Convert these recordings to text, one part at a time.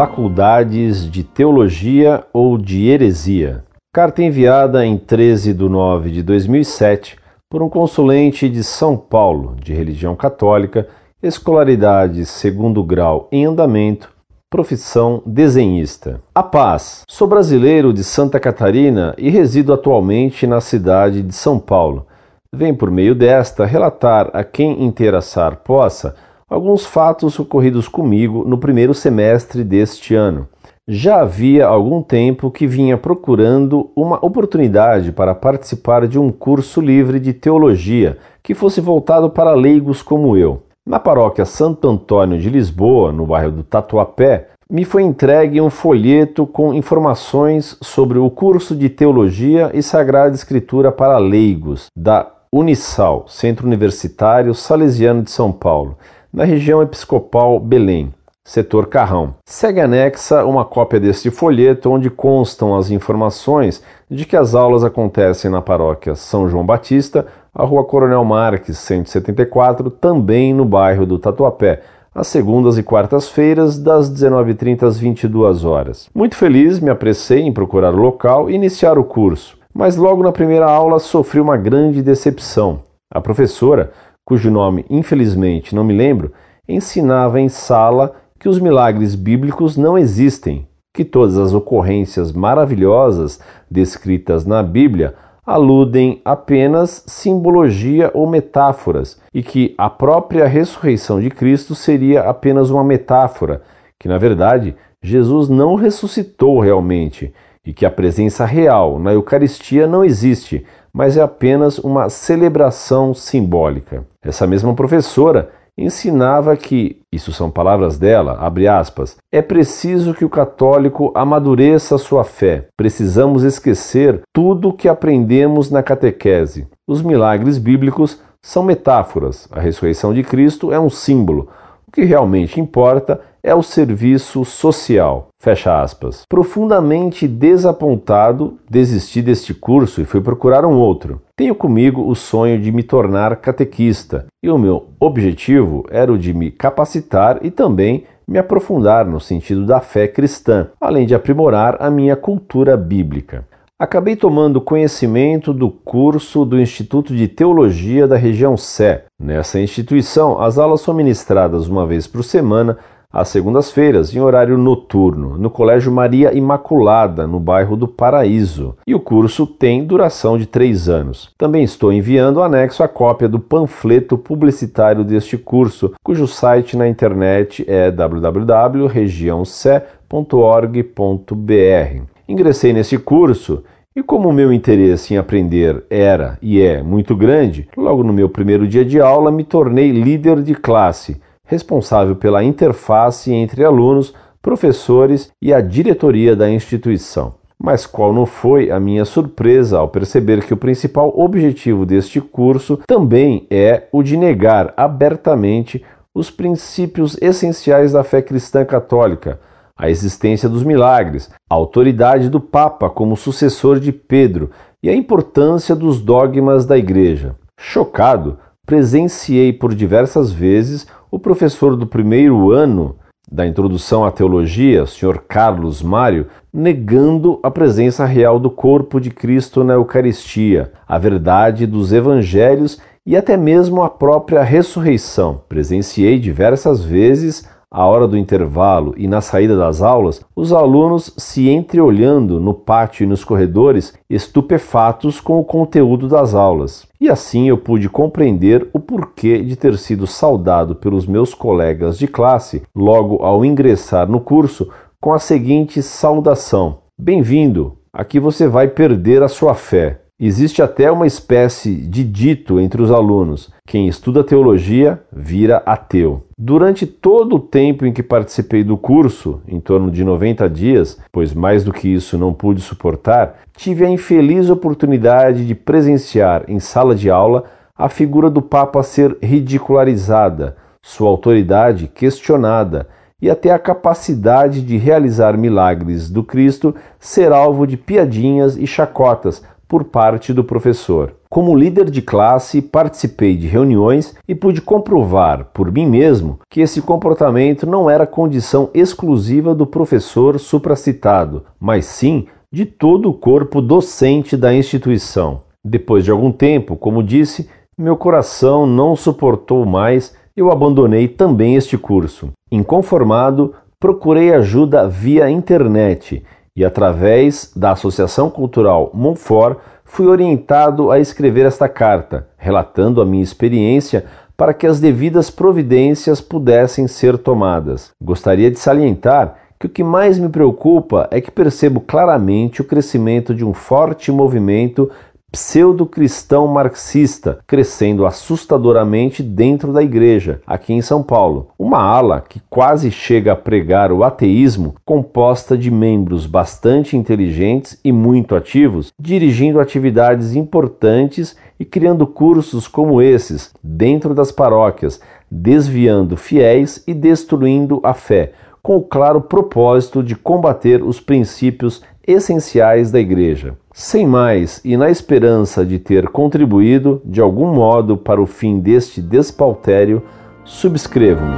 faculdades de teologia ou de heresia. Carta enviada em 13 de 9 de 2007 por um consulente de São Paulo, de religião católica, escolaridade segundo grau em andamento, profissão desenhista. A paz. Sou brasileiro de Santa Catarina e resido atualmente na cidade de São Paulo. Vem por meio desta relatar a quem interessar possa alguns fatos ocorridos comigo no primeiro semestre deste ano. Já havia algum tempo que vinha procurando uma oportunidade para participar de um curso livre de teologia que fosse voltado para leigos como eu. Na paróquia Santo Antônio de Lisboa, no bairro do Tatuapé, me foi entregue um folheto com informações sobre o curso de Teologia e Sagrada Escritura para leigos da Unisal, Centro Universitário Salesiano de São Paulo, na região episcopal Belém setor Carrão. Segue anexa uma cópia deste folheto onde constam as informações de que as aulas acontecem na paróquia São João Batista, a Rua Coronel Marques, 174, também no bairro do Tatuapé, às segundas e quartas-feiras, das 19h30 às 22 horas. Muito feliz, me apressei em procurar o local e iniciar o curso, mas logo na primeira aula sofri uma grande decepção. A professora, cujo nome infelizmente não me lembro, ensinava em sala que os milagres bíblicos não existem, que todas as ocorrências maravilhosas descritas na Bíblia aludem apenas simbologia ou metáforas e que a própria ressurreição de Cristo seria apenas uma metáfora, que na verdade Jesus não ressuscitou realmente e que a presença real na Eucaristia não existe, mas é apenas uma celebração simbólica. Essa mesma professora ensinava que, isso são palavras dela, abre aspas, é preciso que o católico amadureça sua fé. Precisamos esquecer tudo o que aprendemos na catequese. Os milagres bíblicos são metáforas. A ressurreição de Cristo é um símbolo. O que realmente importa é o serviço social. Fecha aspas. Profundamente desapontado, desisti deste curso e fui procurar um outro. Tenho comigo o sonho de me tornar catequista, e o meu objetivo era o de me capacitar e também me aprofundar no sentido da fé cristã, além de aprimorar a minha cultura bíblica. Acabei tomando conhecimento do curso do Instituto de Teologia da região Sé. Nessa instituição, as aulas são ministradas uma vez por semana às segundas-feiras, em horário noturno, no Colégio Maria Imaculada, no bairro do Paraíso. E o curso tem duração de três anos. Também estou enviando anexo a cópia do panfleto publicitário deste curso, cujo site na internet é www.regiãoce.org.br. Ingressei nesse curso e como o meu interesse em aprender era e é muito grande, logo no meu primeiro dia de aula me tornei líder de classe responsável pela interface entre alunos, professores e a diretoria da instituição. Mas qual não foi a minha surpresa ao perceber que o principal objetivo deste curso também é o de negar abertamente os princípios essenciais da fé cristã católica, a existência dos milagres, a autoridade do Papa como sucessor de Pedro e a importância dos dogmas da Igreja. Chocado, presenciei por diversas vezes o professor do primeiro ano da introdução à teologia, Sr. Carlos Mário, negando a presença real do corpo de Cristo na Eucaristia, a verdade dos evangelhos e até mesmo a própria ressurreição. Presenciei diversas vezes à hora do intervalo e na saída das aulas, os alunos se entreolhando no pátio e nos corredores, estupefatos com o conteúdo das aulas. E assim eu pude compreender o porquê de ter sido saudado pelos meus colegas de classe logo ao ingressar no curso com a seguinte saudação: Bem-vindo! Aqui você vai perder a sua fé. Existe até uma espécie de dito entre os alunos: quem estuda teologia vira ateu. Durante todo o tempo em que participei do curso, em torno de 90 dias, pois mais do que isso não pude suportar, tive a infeliz oportunidade de presenciar em sala de aula a figura do Papa ser ridicularizada, sua autoridade questionada e até a capacidade de realizar milagres do Cristo ser alvo de piadinhas e chacotas por parte do professor. Como líder de classe, participei de reuniões e pude comprovar por mim mesmo que esse comportamento não era condição exclusiva do professor supracitado, mas sim de todo o corpo docente da instituição. Depois de algum tempo, como disse, meu coração não suportou mais, eu abandonei também este curso. Inconformado, procurei ajuda via internet e, através da Associação Cultural Montfort, fui orientado a escrever esta carta, relatando a minha experiência para que as devidas providências pudessem ser tomadas. Gostaria de salientar que o que mais me preocupa é que percebo claramente o crescimento de um forte movimento pseudo-cristão marxista crescendo assustadoramente dentro da igreja, aqui em São Paulo. Uma ala que quase chega a pregar o ateísmo, composta de membros bastante inteligentes e muito ativos, dirigindo atividades importantes e criando cursos como esses dentro das paróquias, desviando fiéis e destruindo a fé, com o claro propósito de combater os princípios essenciais da Igreja. Sem mais, e na esperança de ter contribuído de algum modo para o fim deste despautério, subscrevo-me.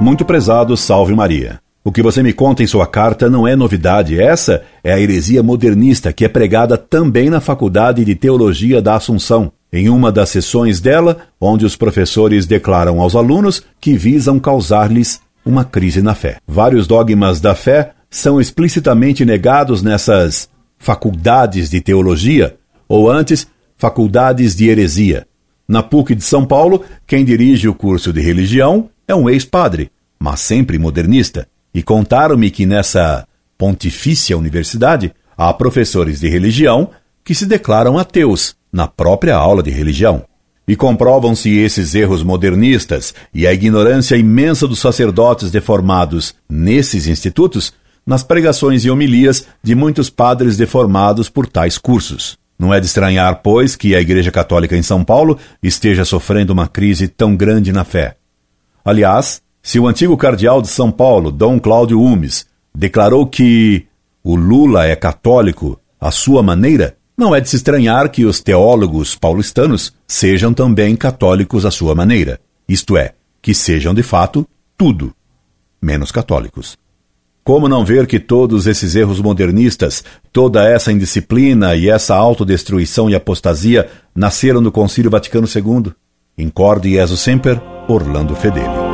Muito prezado, salve Maria. O que você me conta em sua carta não é novidade. Essa é a heresia modernista que é pregada também na Faculdade de Teologia da Assunção, em uma das sessões dela, onde os professores declaram aos alunos que visam causar-lhes uma crise na fé. Vários dogmas da fé são explicitamente negados nessas faculdades de teologia, ou antes, faculdades de heresia. Na PUC de São Paulo, quem dirige o curso de religião é um ex-padre, mas sempre modernista. E contaram-me que nessa pontifícia universidade há professores de religião que se declaram ateus na própria aula de religião. E comprovam-se esses erros modernistas e a ignorância imensa dos sacerdotes deformados nesses institutos nas pregações e homilias de muitos padres deformados por tais cursos. Não é de estranhar, pois, que a Igreja Católica em São Paulo esteja sofrendo uma crise tão grande na fé. Aliás, se o antigo cardeal de São Paulo, Dom Cláudio Umes, declarou que o Lula é católico à sua maneira, não é de se estranhar que os teólogos paulistanos sejam também católicos à sua maneira, isto é, que sejam de fato tudo, menos católicos. Como não ver que todos esses erros modernistas, toda essa indisciplina e essa autodestruição e apostasia nasceram do Concílio Vaticano II? Incorde Jesus Semper, Orlando Fedeli.